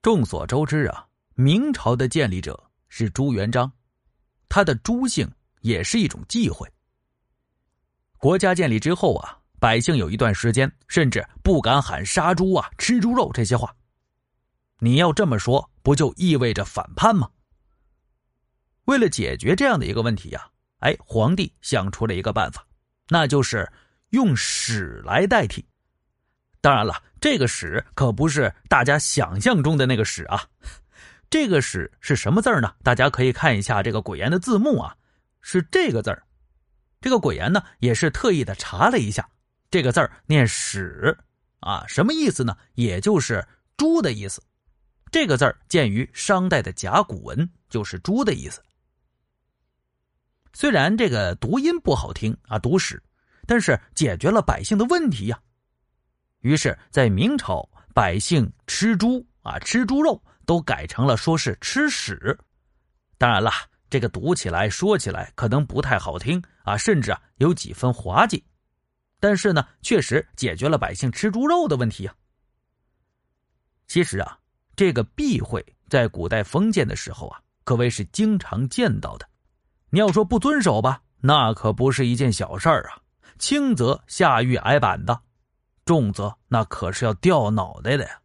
众所周知啊，明朝的建立者是朱元璋，他的朱姓也是一种忌讳。国家建立之后啊，百姓有一段时间甚至不敢喊杀猪啊、吃猪肉这些话。你要这么说，不就意味着反叛吗？为了解决这样的一个问题呀，哎，皇帝想出了一个办法，那就是用史来代替。当然了，这个史可不是大家想象中的那个史啊，这个史是什么字儿呢？大家可以看一下这个鬼言的字幕啊，是这个字儿。这个鬼言呢，也是特意的查了一下，这个字儿念史啊，什么意思呢？也就是猪的意思。这个字儿见于商代的甲骨文，就是猪的意思。虽然这个读音不好听啊，读史，但是解决了百姓的问题呀。于是，在明朝，百姓吃猪啊，吃猪肉都改成了说是吃屎。当然了。这个读起来、说起来可能不太好听啊，甚至啊有几分滑稽，但是呢，确实解决了百姓吃猪肉的问题啊。其实啊，这个避讳在古代封建的时候啊，可谓是经常见到的。你要说不遵守吧，那可不是一件小事儿啊，轻则下狱挨板的，重则那可是要掉脑袋的呀。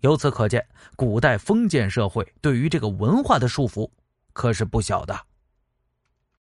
由此可见，古代封建社会对于这个文化的束缚。可是不小的。